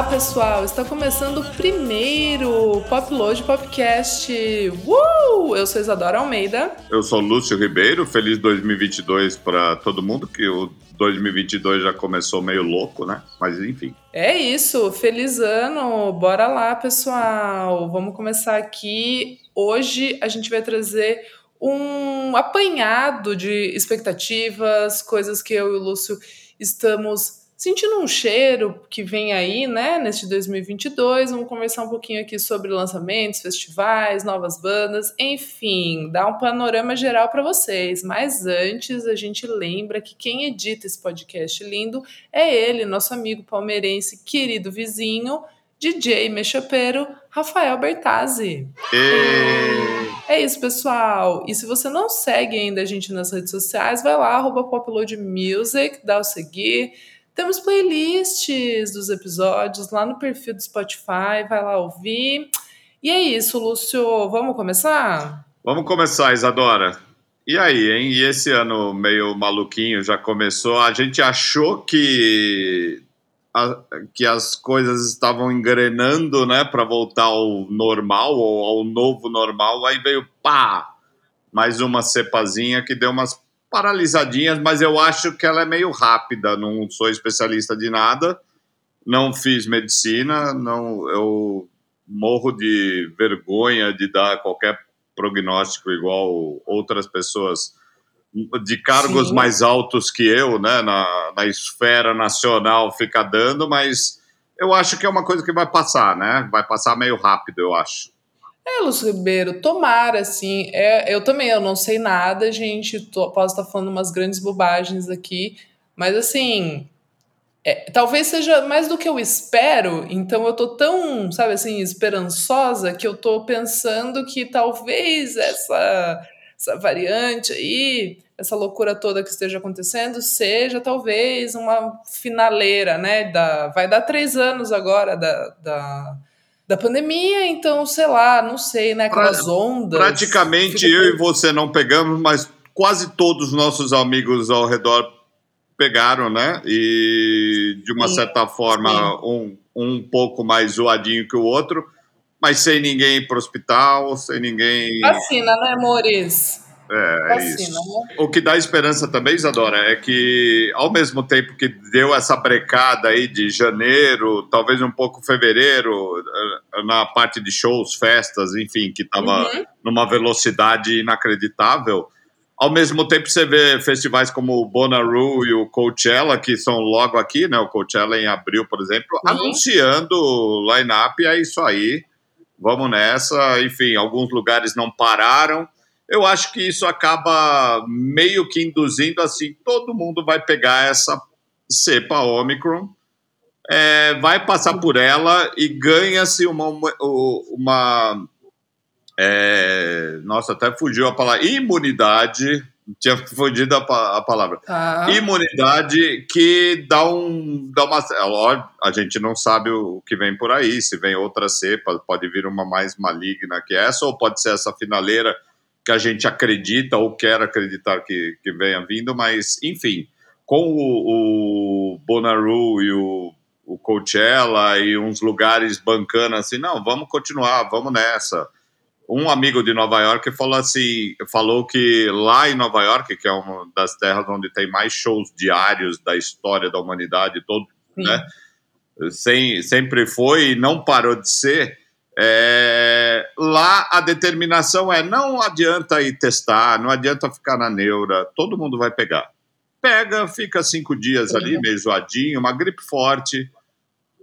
Olá, pessoal! Está começando o primeiro Popload Popcast. Uh! Eu sou Isadora Almeida. Eu sou Lúcio Ribeiro. Feliz 2022 para todo mundo, que o 2022 já começou meio louco, né? Mas enfim. É isso. Feliz ano. Bora lá, pessoal. Vamos começar aqui. Hoje a gente vai trazer um apanhado de expectativas, coisas que eu e o Lúcio estamos sentindo um cheiro que vem aí, né, neste 2022. Vamos conversar um pouquinho aqui sobre lançamentos, festivais, novas bandas, enfim, dar um panorama geral para vocês. Mas antes, a gente lembra que quem edita esse podcast lindo é ele, nosso amigo palmeirense, querido vizinho, DJ Mechapeiro, Rafael Bertazzi. E... É isso, pessoal. E se você não segue ainda a gente nas redes sociais, vai lá, arroba Popload Music, dá o seguir temos playlists dos episódios lá no perfil do Spotify, vai lá ouvir. E é isso, Lúcio. Vamos começar? Vamos começar, Isadora. E aí, hein? E esse ano meio maluquinho já começou. A gente achou que, a, que as coisas estavam engrenando, né, para voltar ao normal ou ao novo normal. Aí veio pá, mais uma cepazinha que deu umas paralisadinhas, mas eu acho que ela é meio rápida. Não sou especialista de nada, não fiz medicina, não eu morro de vergonha de dar qualquer prognóstico igual outras pessoas de cargos Sim. mais altos que eu, né, na, na esfera nacional fica dando, mas eu acho que é uma coisa que vai passar, né? Vai passar meio rápido, eu acho. É, Lúcio Ribeiro, tomara, assim. É, eu também, eu não sei nada, gente. Tô, posso estar falando umas grandes bobagens aqui, mas assim. É, talvez seja mais do que eu espero, então eu tô tão, sabe assim, esperançosa que eu tô pensando que talvez essa, essa variante aí, essa loucura toda que esteja acontecendo, seja talvez uma finaleira, né? Da, vai dar três anos agora da, da da pandemia, então, sei lá, não sei, né? Aquelas pra, ondas. Praticamente eu e você não pegamos, mas quase todos os nossos amigos ao redor pegaram, né? E de uma sim, certa forma, um, um pouco mais zoadinho que o outro, mas sem ninguém ir para o hospital, sem ninguém. Vacina, né, amores? É, é isso. Né? O que dá esperança também, Isadora, é que ao mesmo tempo que deu essa brecada aí de janeiro, talvez um pouco fevereiro, eh, na parte de shows, festas, enfim, que estava uhum. numa velocidade inacreditável, ao mesmo tempo você vê festivais como o Bonnaroo e o Coachella, que são logo aqui, né? O Coachella em abril, por exemplo, uhum. anunciando line-up, é isso aí, vamos nessa. Enfim, alguns lugares não pararam, eu acho que isso acaba meio que induzindo assim, todo mundo vai pegar essa cepa Omicron, é, vai passar por ela e ganha-se uma, uma, é, nossa, até fugiu a palavra, imunidade, tinha fugido a, a palavra, ah. imunidade que dá um, dá uma, é a gente não sabe o que vem por aí, se vem outra cepa, pode vir uma mais maligna que essa, ou pode ser essa finaleira que a gente acredita ou quer acreditar que, que venha vindo, mas, enfim, com o, o Bonnaroo e o, o Coachella e uns lugares bancando assim, não, vamos continuar, vamos nessa. Um amigo de Nova York falou assim, falou que lá em Nova York, que é uma das terras onde tem mais shows diários da história da humanidade, todo, né? Sem, sempre foi e não parou de ser é, lá a determinação é não adianta ir testar, não adianta ficar na neura, todo mundo vai pegar. Pega, fica cinco dias ali, meio zoadinho, uma gripe forte,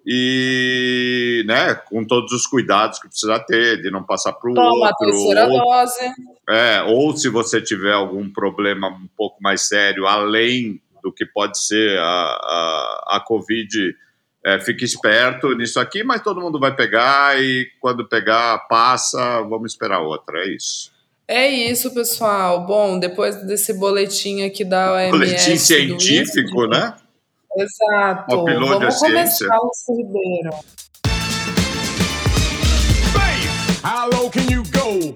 e né, com todos os cuidados que precisa ter, de não passar para o outro. Toma a terceira ou, dose. É, ou se você tiver algum problema um pouco mais sério, além do que pode ser a, a, a Covid é, fique esperto nisso aqui, mas todo mundo vai pegar e quando pegar, passa, vamos esperar outra, é isso. É isso, pessoal. Bom, depois desse boletim aqui da OMS... Boletim científico, né? Exato. Uma vamos começar o Ribeiro. How low can you go?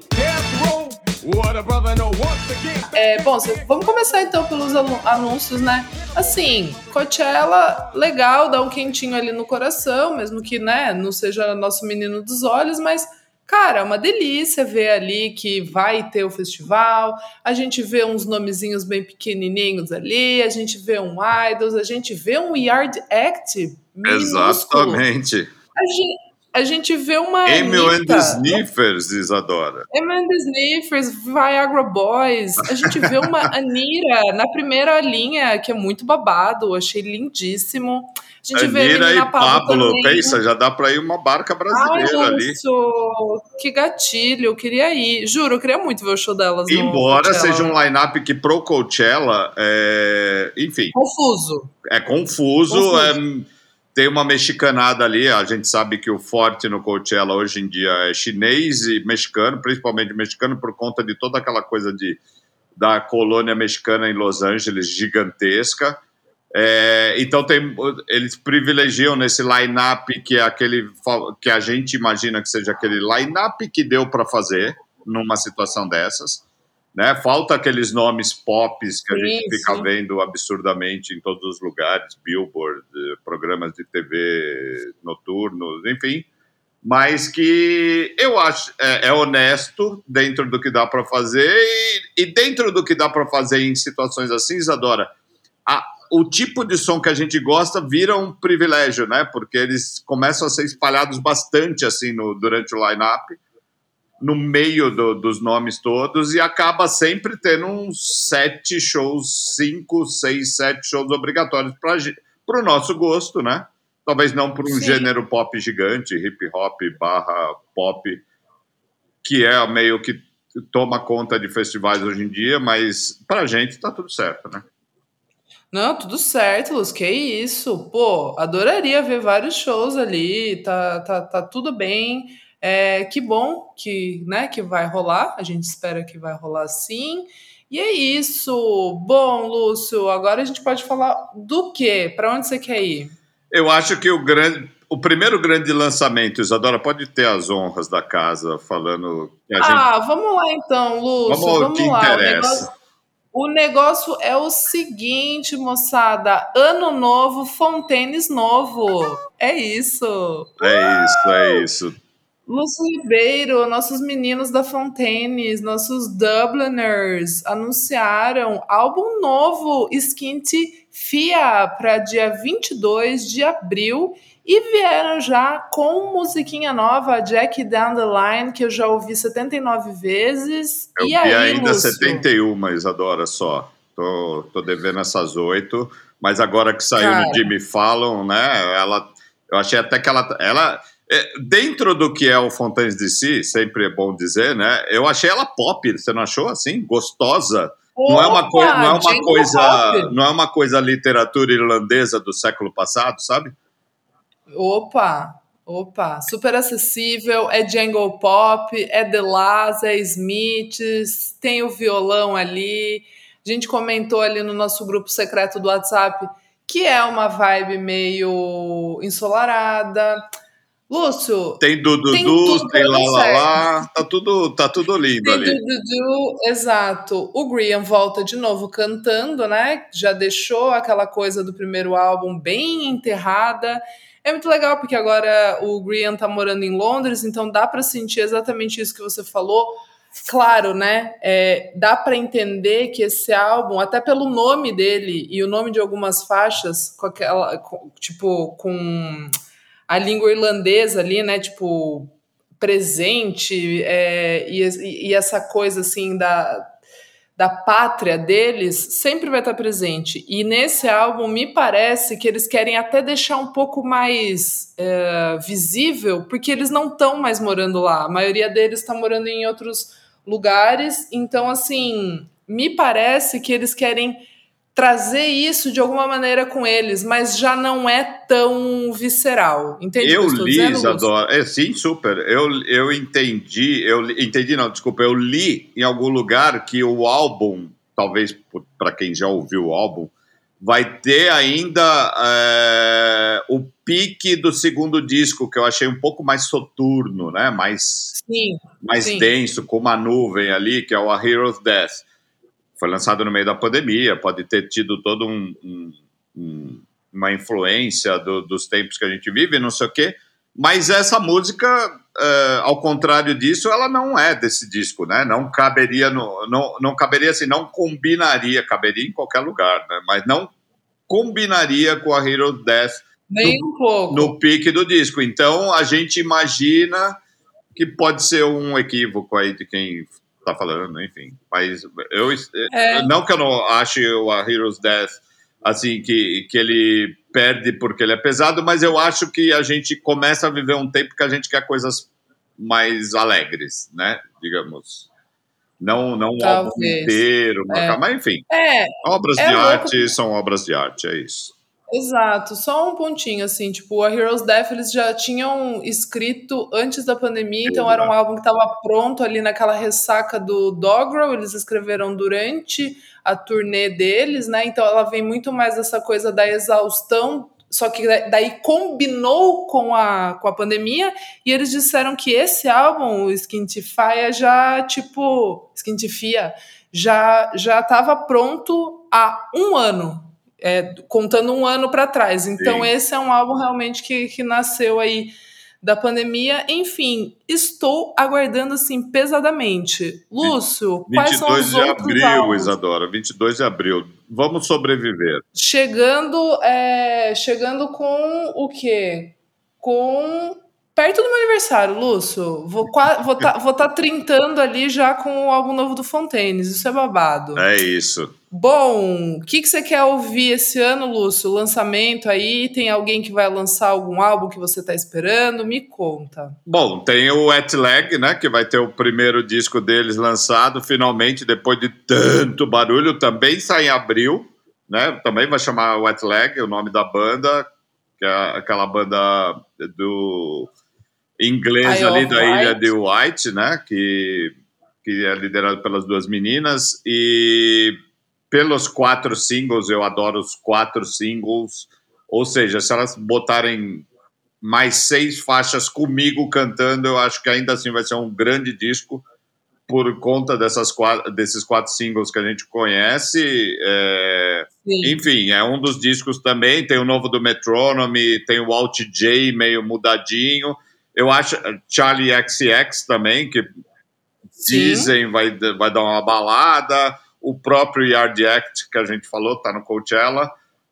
É, bom, vamos começar então pelos anúncios, né? Assim, Coachella, legal, dá um quentinho ali no coração, mesmo que, né, não seja nosso menino dos olhos, mas Cara, é uma delícia ver ali que vai ter o festival. A gente vê uns nomezinhos bem pequenininhos ali, a gente vê um Idols, a gente vê um Yard Act minúsculo. Exatamente. A gente, a gente vê uma. Emil and the Sniffers, Isadora. Emil and the Sniffers, Viagra Boys. A gente vê uma Anira na primeira linha, que é muito babado, achei lindíssimo. A gente Anira vê e Pablo, Pablo pensa, já dá para ir uma barca brasileira Ai, ali. Isso, que gatilho, eu queria ir. Juro, eu queria muito ver o show delas. Embora seja um line-up que pro Coachella, é... enfim. Confuso. É confuso, confuso. É... tem uma mexicanada ali, a gente sabe que o forte no Coachella hoje em dia é chinês e mexicano, principalmente mexicano por conta de toda aquela coisa de da colônia mexicana em Los Angeles gigantesca. É, então tem, eles privilegiam nesse line-up que é aquele que a gente imagina que seja aquele line-up que deu para fazer numa situação dessas. Né? Falta aqueles nomes pops que a gente fica vendo absurdamente em todos os lugares, Billboard, programas de TV noturnos, enfim. Mas que eu acho é, é honesto dentro do que dá para fazer e, e, dentro do que dá para fazer em situações assim, Isadora, a, o tipo de som que a gente gosta vira um privilégio, né? Porque eles começam a ser espalhados bastante assim no, durante o line-up, no meio do, dos nomes todos, e acaba sempre tendo uns sete shows, cinco, seis, sete shows obrigatórios para o nosso gosto, né? Talvez não por um Sim. gênero pop gigante, hip hop barra pop, que é meio que toma conta de festivais hoje em dia, mas para a gente está tudo certo, né? Não, tudo certo, Luz, que isso. Pô, adoraria ver vários shows ali, tá, tá, tá tudo bem. É, que bom que, né, que vai rolar, a gente espera que vai rolar sim. E é isso. Bom, Lúcio, agora a gente pode falar do quê? Para onde você quer ir? Eu acho que o grande, o primeiro grande lançamento, Isadora, pode ter as honras da casa falando. ah, vamos lá então, Lúcio. Vamos, vamos que lá. Interessa. O negócio é o seguinte, moçada. Ano novo, Fontaines novo. É isso. É isso, é isso. Lúcio Ribeiro, nossos meninos da Fontaines, nossos Dubliners, anunciaram álbum novo, Skint Fia, para dia 22 de abril. E vieram já com musiquinha nova, Jack Down the Line, que eu já ouvi 79 vezes. Eu e vi aí, ainda Lúcio? 71, Isadora, só. Tô, tô devendo essas oito. Mas agora que saiu Cara. no Jimmy Fallon, né? Ela, eu achei até que ela. ela é, dentro do que é o Fontaines DC, sempre é bom dizer, né? Eu achei ela pop, você não achou assim? Gostosa. Opa, não é uma, coi não é uma coisa, não é uma coisa literatura irlandesa do século passado, sabe? Opa, opa, super acessível, é Jungle Pop, é The Last, é Smiths, tem o violão ali. A gente comentou ali no nosso grupo secreto do WhatsApp que é uma vibe meio ensolarada. Lúcio. Tem Dudu, tem, tudo tem lá, lá, lá. Tá tudo, tá tudo lindo tem ali. Tem Dudu, exato. O Graham volta de novo cantando, né? Já deixou aquela coisa do primeiro álbum bem enterrada. É muito legal porque agora o Grian tá morando em Londres, então dá para sentir exatamente isso que você falou. Claro, né? É, dá para entender que esse álbum, até pelo nome dele e o nome de algumas faixas, com aquela, com, tipo, com a língua irlandesa ali, né? Tipo, presente é, e, e, essa coisa assim da, da pátria deles sempre vai estar presente. E nesse álbum, me parece que eles querem até deixar um pouco mais é, visível, porque eles não estão mais morando lá. A maioria deles está morando em outros lugares. Então, assim, me parece que eles querem trazer isso de alguma maneira com eles, mas já não é tão visceral. Entende? Eu li, Isadora. É, sim, super. Eu, eu entendi, eu entendi, não, desculpa, eu li em algum lugar que o álbum, talvez para quem já ouviu o álbum, vai ter ainda é, o pique do segundo disco, que eu achei um pouco mais soturno, né? mais, sim, mais sim. denso, com uma nuvem ali, que é o A Hero's Death. Foi lançado no meio da pandemia, pode ter tido todo um, um, um uma influência do, dos tempos que a gente vive, não sei o quê. Mas essa música, uh, ao contrário disso, ela não é desse disco, né? Não caberia no, não, não caberia assim, não combinaria, caberia em qualquer lugar, né? Mas não combinaria com a Hero Death nem no, um pouco no pique do disco. Então a gente imagina que pode ser um equívoco aí de quem está falando, enfim. Mas eu é. não que eu não ache a Heroes Death assim que, que ele perde porque ele é pesado, mas eu acho que a gente começa a viver um tempo que a gente quer coisas mais alegres, né? Digamos. Não, não um álbum inteiro, é. mas enfim. É, obras é de arte são obras de arte, é isso. Exato, só um pontinho assim, tipo, a Heroes Death eles já tinham escrito antes da pandemia, então era um álbum que estava pronto ali naquela ressaca do Doggerel, eles escreveram durante a turnê deles, né? Então ela vem muito mais dessa coisa da exaustão, só que daí combinou com a, com a pandemia, e eles disseram que esse álbum, o Skintify, já, tipo, Skintifia, já já estava pronto há um ano é, contando um ano para trás. Então, Sim. esse é um álbum realmente que, que nasceu aí da pandemia. Enfim, estou aguardando assim pesadamente. Lúcio, quais são os outros 22 de abril, álbuns? Isadora, 22 de abril. Vamos sobreviver. Chegando, é, chegando com o quê? Com perto do meu aniversário, Lúcio. Vou estar vou tá, vou tá trintando ali já com o álbum novo do Fontaines. Isso é babado. É isso. Bom, o que, que você quer ouvir esse ano, Lúcio? Lançamento aí? Tem alguém que vai lançar algum álbum que você está esperando? Me conta. Bom, tem o Wet Leg, né? Que vai ter o primeiro disco deles lançado, finalmente, depois de tanto barulho. Também sai em abril, né? Também vai chamar Wet Leg, o nome da banda, que é aquela banda do inglês ali da White. ilha de White, né? Que, que é liderado pelas duas meninas. E pelos quatro singles, eu adoro os quatro singles. Ou seja, se elas botarem mais seis faixas comigo cantando, eu acho que ainda assim vai ser um grande disco por conta dessas quatro, desses quatro singles que a gente conhece. É, enfim, é um dos discos também. Tem o novo do Metronome, tem o Alt J meio mudadinho. Eu acho Charlie XX também, que Sim. dizem vai, vai dar uma balada o próprio Yard Act, que a gente falou, está no Coachella.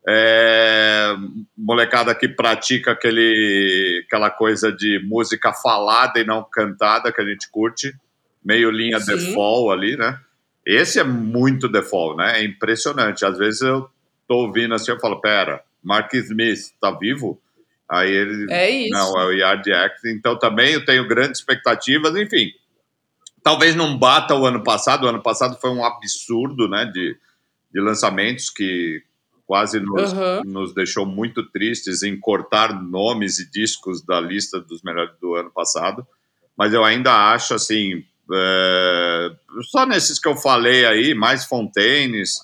É, molecada que pratica aquele, aquela coisa de música falada e não cantada que a gente curte, meio linha Sim. default ali, né? Esse é muito default, né? É impressionante. Às vezes eu tô ouvindo assim, eu falo, pera, Mark Smith tá vivo? Aí ele. É isso. Não, é o Yard Act. Então também eu tenho grandes expectativas, enfim. Talvez não bata o ano passado. O ano passado foi um absurdo né, de, de lançamentos que quase nos, uhum. nos deixou muito tristes em cortar nomes e discos da lista dos melhores do ano passado. Mas eu ainda acho assim. É, só nesses que eu falei aí, mais Fontaines,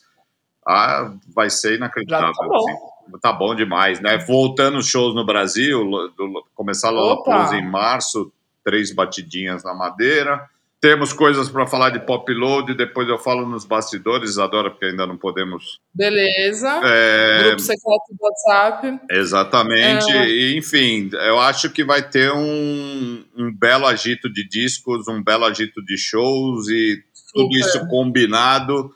ah, vai ser inacreditável. tá, bom. Assim. tá bom demais, né? Voltando os shows no Brasil, do, começar lá em março, três batidinhas na madeira. Temos coisas para falar de pop load, depois eu falo nos bastidores, adora, porque ainda não podemos. Beleza. É... Grupo secreto do WhatsApp. Exatamente. É... E, enfim, eu acho que vai ter um, um belo agito de discos, um belo agito de shows e Super. tudo isso combinado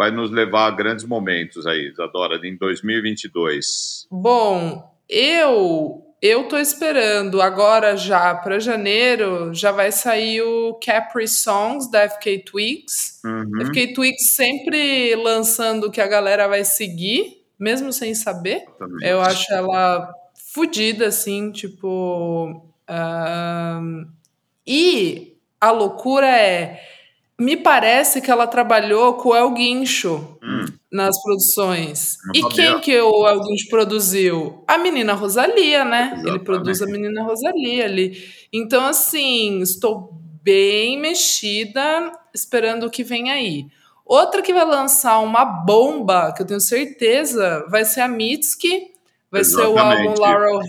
vai nos levar a grandes momentos aí, Adora, em 2022. Bom, eu eu tô esperando agora já para janeiro, já vai sair o Capri Songs da FK Twigs. Uhum. FK Twigs sempre lançando o que a galera vai seguir, mesmo sem saber. Também. Eu acho ela fodida, assim, tipo. E a loucura é. Me parece que ela trabalhou com o El Guincho. Hum nas produções. E quem que o Elguinch produziu? A menina Rosalia, né? Exatamente. Ele produz a menina Rosalia ali. Então, assim, estou bem mexida, esperando o que vem aí. Outra que vai lançar uma bomba, que eu tenho certeza, vai ser a Mitski, vai Exatamente. ser o álbum Laurel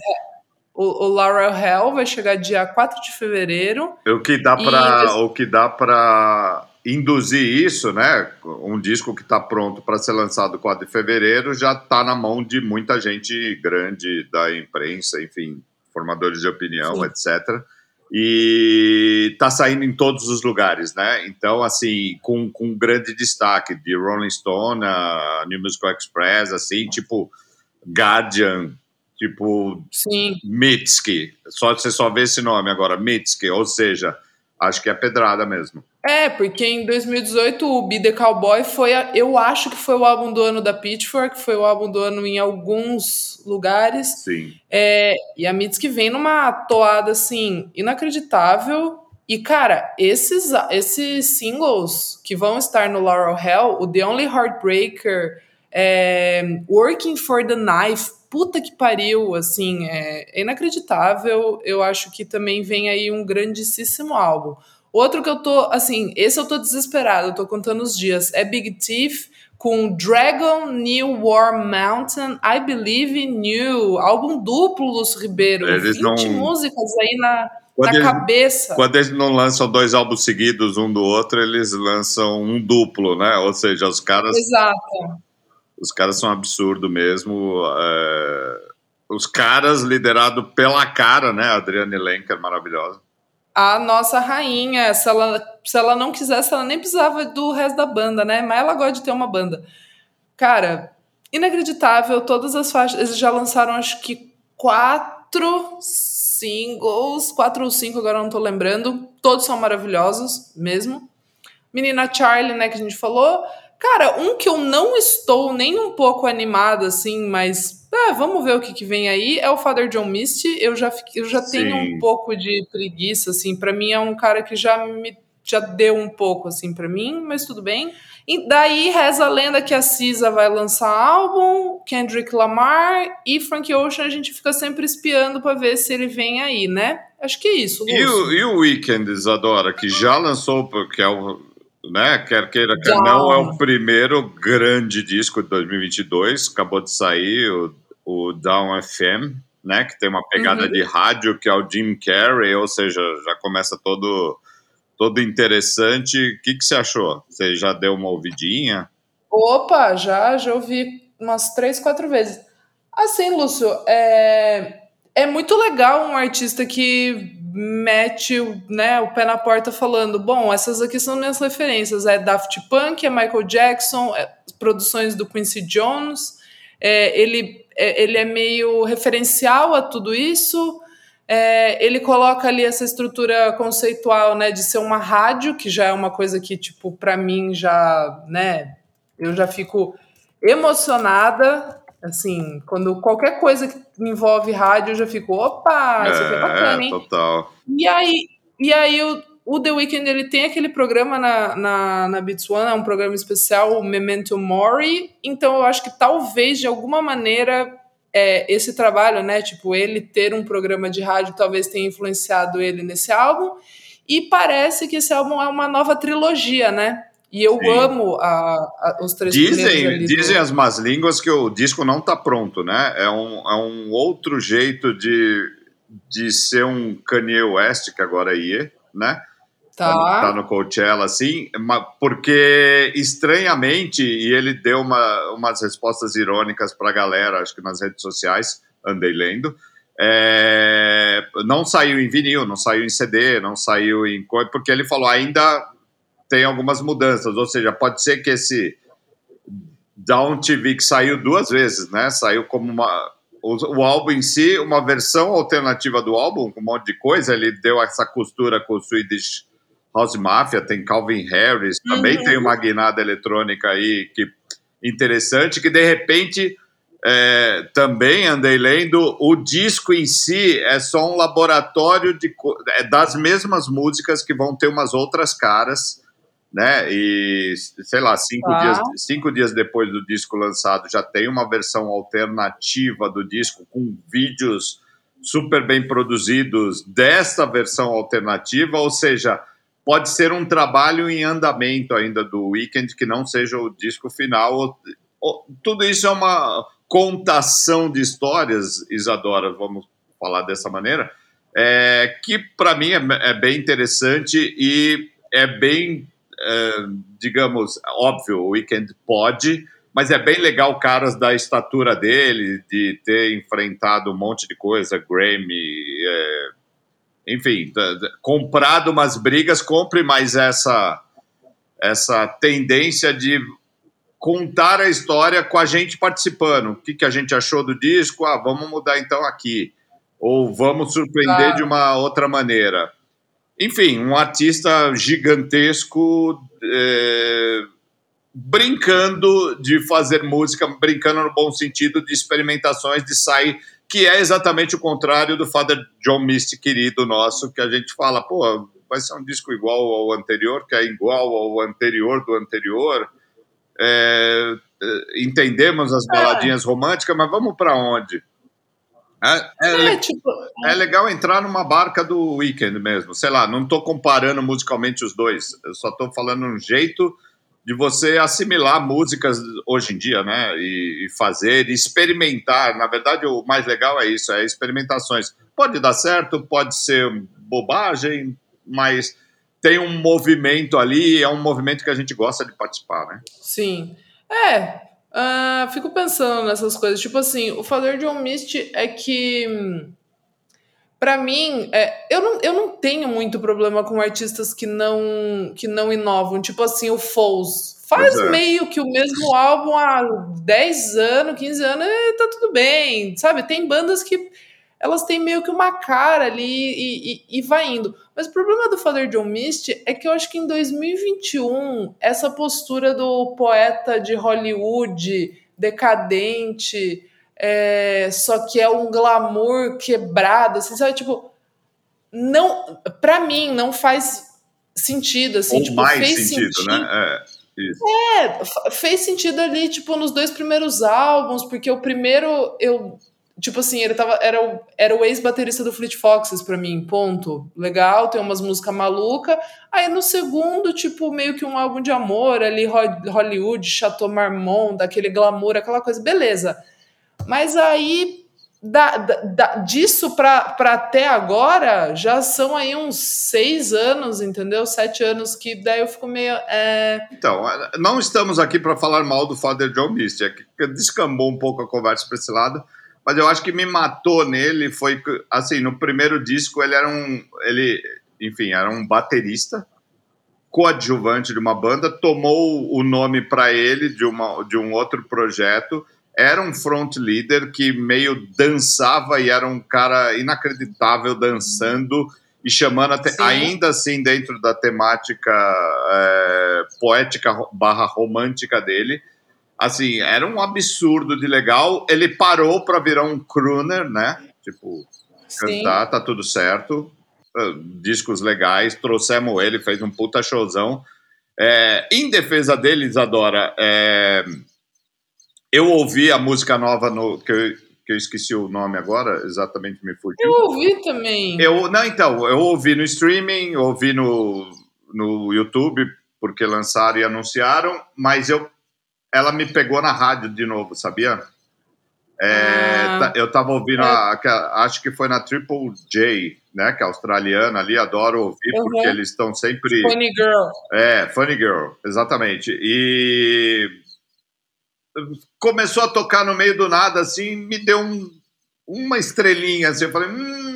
o, o Laurel Hell vai chegar dia 4 de fevereiro. O que dá para o que dá para induzir isso, né? Um disco que está pronto para ser lançado 4 de fevereiro já está na mão de muita gente grande da imprensa, enfim, formadores de opinião, Sim. etc. E está saindo em todos os lugares, né? Então, assim, com, com grande destaque de Rolling Stone, a New Musical Express, assim, tipo Guardian, tipo Sim. Mitski. Só você só vê esse nome agora, Mitski, ou seja, acho que é pedrada mesmo. É, porque em 2018 o Be The Cowboy foi, a, eu acho que foi o álbum do ano da Pitchfork, foi o álbum do ano em alguns lugares. Sim. É, e a Mitski vem numa toada, assim, inacreditável. E, cara, esses, esses singles que vão estar no Laurel Hell, o The Only Heartbreaker, é, Working for the Knife, puta que pariu, assim, é, inacreditável. Eu acho que também vem aí um grandíssimo álbum. Outro que eu tô, assim, esse eu tô desesperado, eu tô contando os dias, é Big Thief com Dragon New War Mountain, I Believe in You, álbum duplo, Lúcio Ribeiro, eles 20 não... músicas aí na, quando na eles, cabeça. Quando eles não lançam dois álbuns seguidos um do outro, eles lançam um duplo, né? Ou seja, os caras... Exato os caras são absurdo mesmo. É... Os caras liderado pela cara, né? Adriane Lenker, maravilhosa. A nossa rainha, se ela, se ela não quisesse, ela nem precisava do resto da banda, né? Mas ela gosta de ter uma banda. Cara, inacreditável, todas as faixas. Eles já lançaram, acho que, quatro singles, quatro ou cinco, agora não tô lembrando. Todos são maravilhosos, mesmo. Menina Charlie, né, que a gente falou. Cara, um que eu não estou nem um pouco animada, assim, mas é, vamos ver o que, que vem aí, é o Father John Misty. Eu já, eu já tenho um pouco de preguiça, assim, para mim é um cara que já me já deu um pouco, assim, para mim, mas tudo bem. E daí reza a lenda que a Cisa vai lançar álbum, Kendrick Lamar e Frank Ocean a gente fica sempre espiando para ver se ele vem aí, né? Acho que é isso. E o, e o Weekend, Isadora, que já lançou, que é o né? Quer queira, quer não, é o primeiro grande disco de 2022. Acabou de sair o, o Down FM, né? Que tem uma pegada uhum. de rádio, que é o Jim Carrey, ou seja, já começa todo todo interessante. O que, que você achou? Você já deu uma ouvidinha? Opa, já, já ouvi umas três, quatro vezes. Assim, Lúcio, é, é muito legal um artista que mete né, o pé na porta falando: bom, essas aqui são minhas referências. É Daft Punk, é Michael Jackson, é produções do Quincy Jones. É, ele, é, ele é meio referencial a tudo isso. É, ele coloca ali essa estrutura conceitual, né, de ser uma rádio, que já é uma coisa que, tipo, para mim já, né, eu já fico emocionada Assim, quando qualquer coisa que envolve rádio, eu já fico, opa, isso aqui é, é bacana, hein? Total. E aí, e aí o, o The Weeknd, ele tem aquele programa na, na, na Beats One, é um programa especial, o Memento Mori, então eu acho que talvez, de alguma maneira, é, esse trabalho, né, tipo, ele ter um programa de rádio talvez tenha influenciado ele nesse álbum, e parece que esse álbum é uma nova trilogia, né? E eu Sim. amo a, a, os três Dizem, dizem do... as más línguas que o disco não está pronto, né? É um, é um outro jeito de, de ser um Kanye West, que agora é IE, né? Tá. tá. Tá no Coachella, assim, porque estranhamente, e ele deu uma, umas respostas irônicas pra galera, acho que nas redes sociais, andei lendo, é, não saiu em vinil, não saiu em CD, não saiu em coisa, porque ele falou ainda tem algumas mudanças, ou seja, pode ser que esse Down TV que saiu duas vezes, né? Saiu como uma o, o, álbum em si, uma versão alternativa do álbum, com um monte de coisa. Ele deu essa costura com o Swedish House Mafia, tem Calvin Harris, também uhum. tem uma guinada eletrônica aí que interessante, que de repente é, também andei lendo, o disco em si é só um laboratório de, é das mesmas músicas que vão ter umas outras caras né? E sei lá, cinco, ah. dias, cinco dias depois do disco lançado, já tem uma versão alternativa do disco com vídeos super bem produzidos dessa versão alternativa, ou seja, pode ser um trabalho em andamento ainda do Weekend, que não seja o disco final. Tudo isso é uma contação de histórias, Isadora, vamos falar dessa maneira, é, que para mim é, é, bem interessante e é bem, digamos, óbvio, o Weekend pode, mas é bem legal caras da estatura dele, de ter enfrentado um monte de coisa, Grammy, é, enfim, comprado umas brigas, compre mais essa essa tendência de contar a história com a gente participando. O que, que a gente achou do disco? Ah, vamos mudar então aqui. Ou vamos surpreender ah. de uma outra maneira. Enfim, um artista gigantesco é, brincando de fazer música, brincando no bom sentido de experimentações, de sair, que é exatamente o contrário do Father John Misty querido nosso, que a gente fala, pô, vai ser um disco igual ao anterior, que é igual ao anterior do anterior é, entendemos as é. baladinhas românticas, mas vamos para onde? É, é, tipo, é, legal entrar numa barca do weekend mesmo. Sei lá, não estou comparando musicalmente os dois. Eu só estou falando um jeito de você assimilar músicas hoje em dia, né? E, e, fazer, experimentar. Na verdade, o mais legal é isso, é experimentações. Pode dar certo, pode ser bobagem, mas tem um movimento ali, é um movimento que a gente gosta de participar, né? Sim. É, uh, fico pensando nessas coisas. Tipo assim, o Father John Mist é que. para mim, é, eu, não, eu não tenho muito problema com artistas que não que não inovam. Tipo assim, o Foles faz é. meio que o mesmo álbum há 10 anos, 15 anos, e tá tudo bem, sabe? Tem bandas que elas têm meio que uma cara ali e, e, e vai indo. Mas o problema do Father John Misty é que eu acho que em 2021 essa postura do poeta de Hollywood decadente, é, só que é um glamour quebrado, assim, sabe? Tipo, não, para mim não faz sentido, assim, Ou tipo, mais fez sentido, sentido, né? É. Isso. É, fez sentido ali, tipo, nos dois primeiros álbuns, porque o primeiro eu Tipo assim, ele tava. Era o, era o ex-baterista do Fleet Foxes pra mim, ponto. Legal, tem umas músicas malucas. Aí no segundo, tipo, meio que um álbum de amor ali, Hollywood, Chateau Marmont, daquele glamour, aquela coisa, beleza. Mas aí, da, da, disso pra, pra até agora, já são aí uns seis anos, entendeu? Sete anos que daí eu fico meio. É... Então, não estamos aqui para falar mal do Father John Misty, é que descambou um pouco a conversa para esse lado mas eu acho que me matou nele foi assim no primeiro disco ele era um ele enfim era um baterista coadjuvante de uma banda tomou o nome para ele de uma de um outro projeto era um front leader que meio dançava e era um cara inacreditável dançando e chamando até, ainda assim dentro da temática é, poética barra romântica dele assim, era um absurdo de legal. Ele parou para virar um crooner, né? Tipo, Sim. cantar, tá tudo certo. Uh, discos legais, trouxemos ele, fez um puta showzão. É, em defesa dele, Isadora, é, eu ouvi a música nova no, que, eu, que eu esqueci o nome agora, exatamente me fugiu. Eu ouvi também. Eu, não, então, eu ouvi no streaming, ouvi no, no YouTube, porque lançaram e anunciaram, mas eu ela me pegou na rádio de novo, sabia? É, ah, eu tava ouvindo, é. a, a, acho que foi na Triple J, né? Que é australiana ali, adoro ouvir, uhum. porque eles estão sempre. Funny Girl. É, Funny Girl, exatamente. E começou a tocar no meio do nada, assim, me deu um, uma estrelinha, assim, eu falei, hum,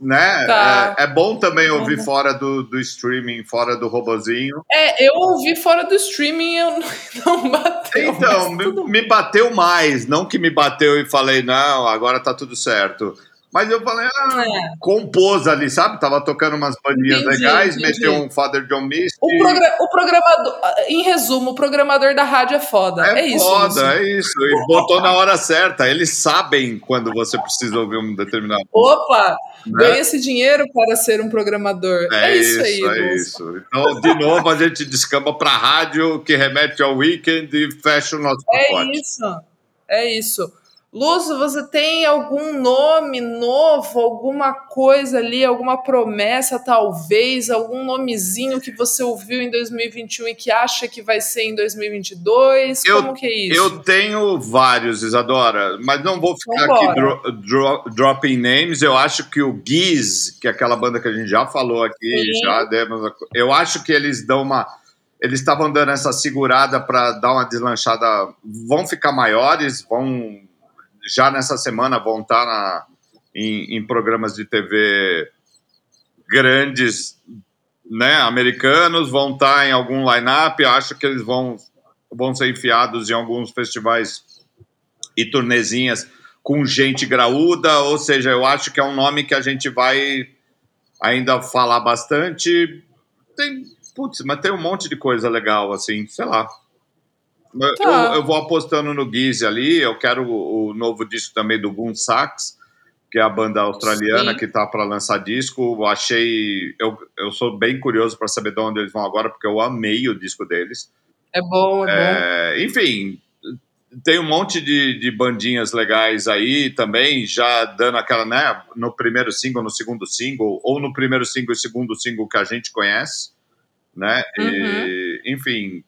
né? Tá. É, é, bom também ouvir uhum. fora do, do streaming, fora do robozinho. É, eu ouvi fora do streaming eu não bateu. Então, me, me, bateu mais. Não que me bateu e falei, não, agora tá tudo certo. Mas eu falei, ah, é. compôs ali, sabe? Tava tocando umas bandinhas entendi, legais, entendi. meteu um Father John Misty. O, progra o, programador, em resumo, o programador da rádio é foda. É, é isso. Foda, é isso. E botou na hora certa. Eles sabem quando você precisa ouvir um determinado. Opa! Né? Esse dinheiro para ser um programador. É, é isso, isso, aí. É isso. Então, de novo, a gente descamba para a rádio, que remete ao weekend e fecha o nosso É isso. É isso. Lúcio, você tem algum nome novo, alguma coisa ali, alguma promessa, talvez, algum nomezinho que você ouviu em 2021 e que acha que vai ser em 2022? Eu, Como que é isso? Eu tenho vários, Isadora, mas não vou ficar Vambora. aqui dro, dro, dropping names. Eu acho que o Giz, que é aquela banda que a gente já falou aqui, Sim. já demos. Eu acho que eles dão uma eles estavam dando essa segurada para dar uma deslanchada. Vão ficar maiores, vão já nessa semana vão estar na, em, em programas de TV grandes, né, americanos, vão estar em algum line-up. Acho que eles vão, vão ser enfiados em alguns festivais e turnezinhas com gente graúda, ou seja, eu acho que é um nome que a gente vai ainda falar bastante. Tem, putz, mas tem um monte de coisa legal, assim, sei lá. Tá. Eu, eu, vou apostando no Gizzy ali. Eu quero o, o novo disco também do Boom Sax, que é a banda australiana Sim. que tá para lançar disco. Eu achei. Eu, eu sou bem curioso para saber de onde eles vão agora, porque eu amei o disco deles. É bom, é, é bom. Enfim, tem um monte de, de bandinhas legais aí também, já dando aquela, né, no primeiro single, no segundo single, ou no primeiro single e segundo single que a gente conhece, né? Uhum. E, enfim,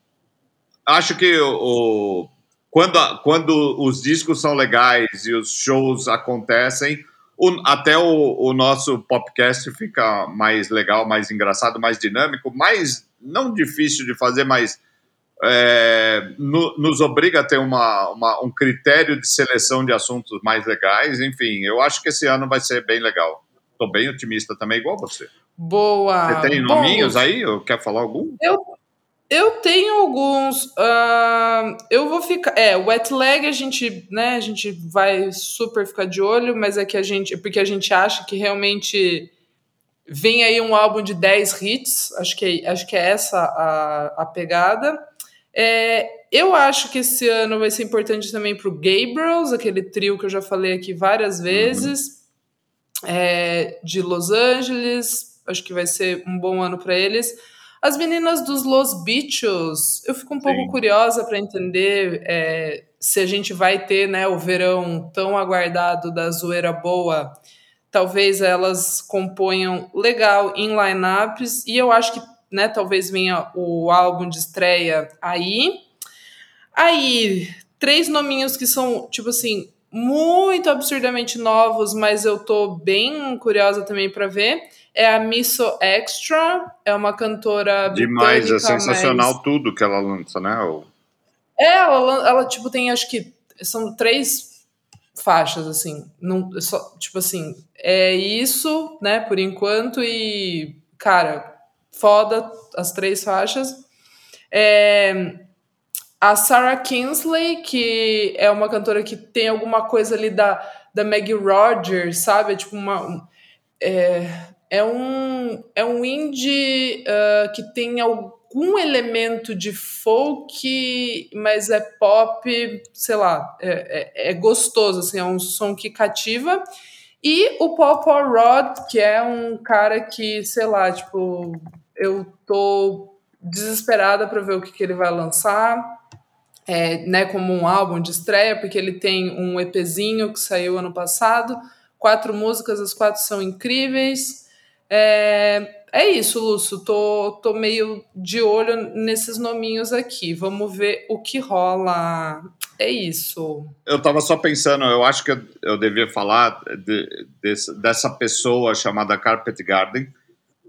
acho que o, quando, quando os discos são legais e os shows acontecem, o, até o, o, nosso podcast fica mais legal, mais engraçado, mais dinâmico, mais não difícil de fazer, mas é, no, nos obriga a ter uma, uma, um critério de seleção de assuntos mais legais. Enfim, eu acho que esse ano vai ser bem legal. Estou bem otimista também, igual você. Boa! Você tem nominhos Bom, aí? Quer falar algum? Eu, eu tenho alguns. Uh, eu vou ficar. É, wet leg a gente, né? A gente vai super ficar de olho, mas é que a gente. Porque a gente acha que realmente vem aí um álbum de 10 hits. Acho que, acho que é essa a, a pegada. É, eu acho que esse ano vai ser importante também para o Gabriels, aquele trio que eu já falei aqui várias vezes, uhum. é, de Los Angeles. Acho que vai ser um bom ano para eles. As meninas dos Los Bichos, eu fico um pouco Sim. curiosa para entender é, se a gente vai ter né, o verão tão aguardado da zoeira boa. Talvez elas componham legal em lineups, e eu acho que né, talvez venha o álbum de estreia aí. Aí, três nominhos que são, tipo assim, muito absurdamente novos, mas eu tô bem curiosa também para ver é a Misso Extra, é uma cantora Demais, é sensacional mas... tudo que ela lança, né? É, ela, ela, tipo, tem, acho que são três faixas, assim, não, só, tipo assim, é isso, né, por enquanto, e, cara, foda as três faixas. É, a Sarah Kinsley, que é uma cantora que tem alguma coisa ali da, da Maggie Rogers, sabe? É tipo uma... É, é um, é um indie uh, que tem algum elemento de folk, mas é pop, sei lá, é, é, é, gostoso, assim, é um som que cativa. E o Paul Paul Rod, que é um cara que, sei lá, tipo, eu tô desesperada para ver o que, que ele vai lançar. É, né, como um álbum de estreia, porque ele tem um EPzinho que saiu ano passado, quatro músicas, as quatro são incríveis. É, é isso, Lúcio. Tô, tô meio de olho nesses nominhos aqui. Vamos ver o que rola. É isso. Eu tava só pensando, eu acho que eu, devia falar de, de, dessa pessoa chamada Carpet Garden,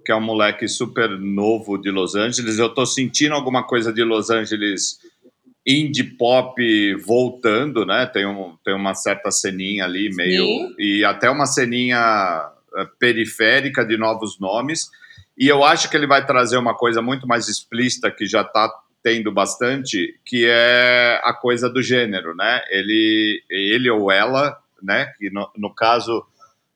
que é um moleque super novo de Los Angeles. Eu tô sentindo alguma coisa de Los Angeles indie pop voltando, né? Tem, um, tem uma certa ceninha ali, meio. Sim. E até uma ceninha eh, periférica de novos nomes. E eu acho que ele vai trazer uma coisa muito mais explícita que já está tendo bastante, que é a coisa do gênero, né? Ele, ele ou ela, né? Que no, no caso,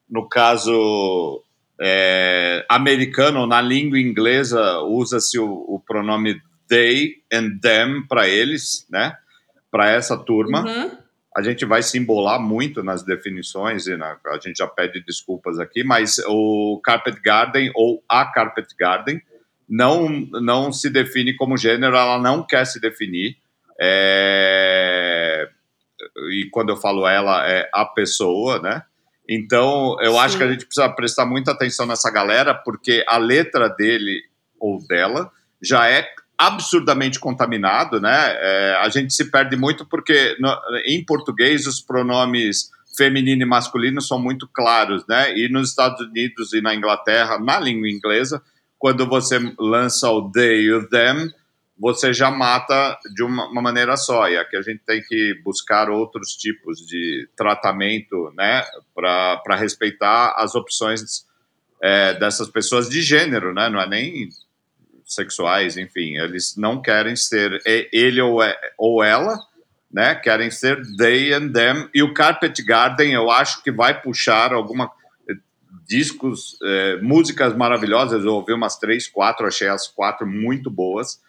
no caso é, americano, na língua inglesa, usa-se o, o, pronome they and them para eles, né? Para essa turma. Uhum a gente vai se embolar muito nas definições e na, a gente já pede desculpas aqui, mas o Carpet Garden ou a Carpet Garden não, não se define como gênero, ela não quer se definir. É, e quando eu falo ela, é a pessoa, né? Então, eu Sim. acho que a gente precisa prestar muita atenção nessa galera, porque a letra dele ou dela já é absurdamente contaminado, né? É, a gente se perde muito porque no, em português os pronomes feminino e masculino são muito claros, né? E nos Estados Unidos e na Inglaterra, na língua inglesa, quando você lança o they e o them, você já mata de uma, uma, maneira só. E aqui a gente tem que buscar outros tipos de tratamento, né, para respeitar as opções é, dessas pessoas de gênero, né? Não é nem sexuais, enfim, eles não querem ser ele ou, é, ou ela, né? Querem ser they and them. E o Carpet Garden, eu acho que vai puxar alguma discos, é, músicas maravilhosas. Eu ouvi umas três, quatro, achei as quatro muito boas.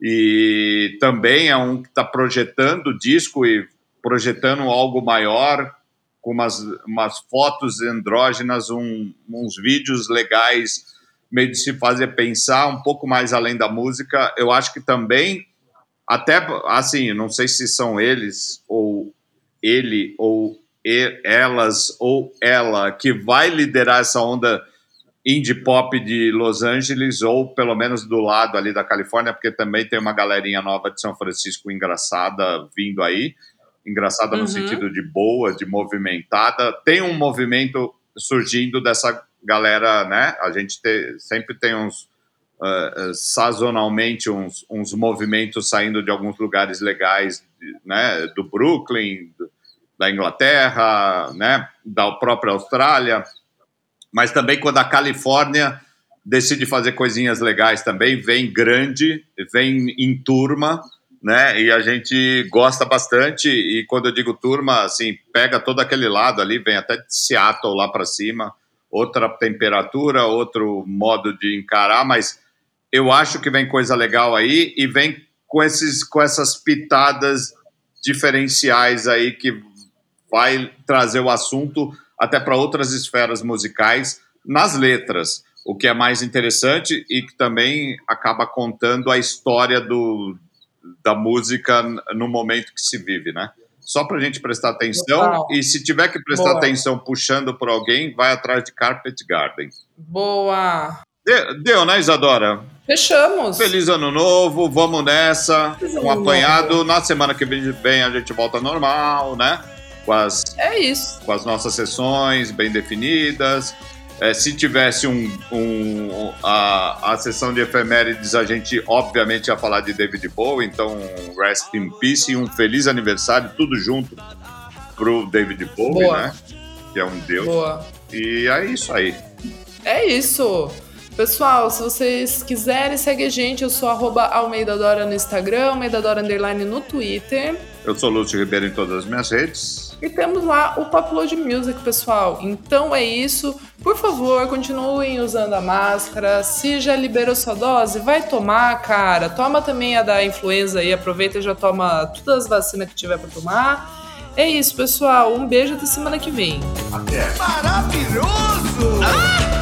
E também é um que está projetando disco e projetando algo maior, com umas, umas fotos andrógenas, um, uns vídeos legais, meio de se fazer pensar um pouco mais além da música. Eu acho que também até assim, não sei se são eles ou ele ou elas ou ela que vai liderar essa onda indie pop de Los Angeles ou pelo menos do lado ali da Califórnia, porque também tem uma galerinha nova de São Francisco engraçada vindo aí, engraçada uhum. no sentido de boa, de movimentada. Tem um movimento surgindo dessa galera, né? A gente te, sempre tem uns uh, sazonalmente uns, uns movimentos saindo de alguns lugares legais, né, do Brooklyn, da Inglaterra, né, da própria Austrália, mas também quando a Califórnia decide fazer coisinhas legais também, vem grande, vem em turma, né? E a gente gosta bastante. E quando eu digo turma, assim, pega todo aquele lado ali, vem até de Seattle lá para cima, outra temperatura, outro modo de encarar, mas eu acho que vem coisa legal aí e vem com, esses, com essas pitadas diferenciais aí que vai trazer o assunto até para outras esferas musicais nas letras, o que é mais interessante e que também acaba contando a história do, da música no momento que se vive, né? Só para a gente prestar atenção e se tiver que prestar Boa. atenção puxando por alguém, vai atrás de Carpet Garden. Boa! Deu, né, Isadora? Fechamos. Feliz ano novo, vamos nessa. Um apanhado. Na semana que vem a gente volta normal, né? Com as, é isso. Com as nossas sessões bem definidas. É, se tivesse um, um a, a sessão de efemérides, a gente obviamente ia falar de David Bowie, então rest in peace e um feliz aniversário, tudo junto pro David Bowie, Boa. né? Que é um deus. Boa. E é isso aí. É isso. Pessoal, se vocês quiserem, segue a gente. Eu sou arroba Almeida Dora no Instagram, Almeida Dora Underline no Twitter. Eu sou Lúcio Ribeiro em todas as minhas redes. E temos lá o Popload Music, pessoal. Então é isso. Por favor, continuem usando a máscara. Se já liberou sua dose, vai tomar, cara. Toma também a da influenza aí. Aproveita e já toma todas as vacinas que tiver para tomar. É isso, pessoal. Um beijo até semana que vem. Até. Maravilhoso! Ah!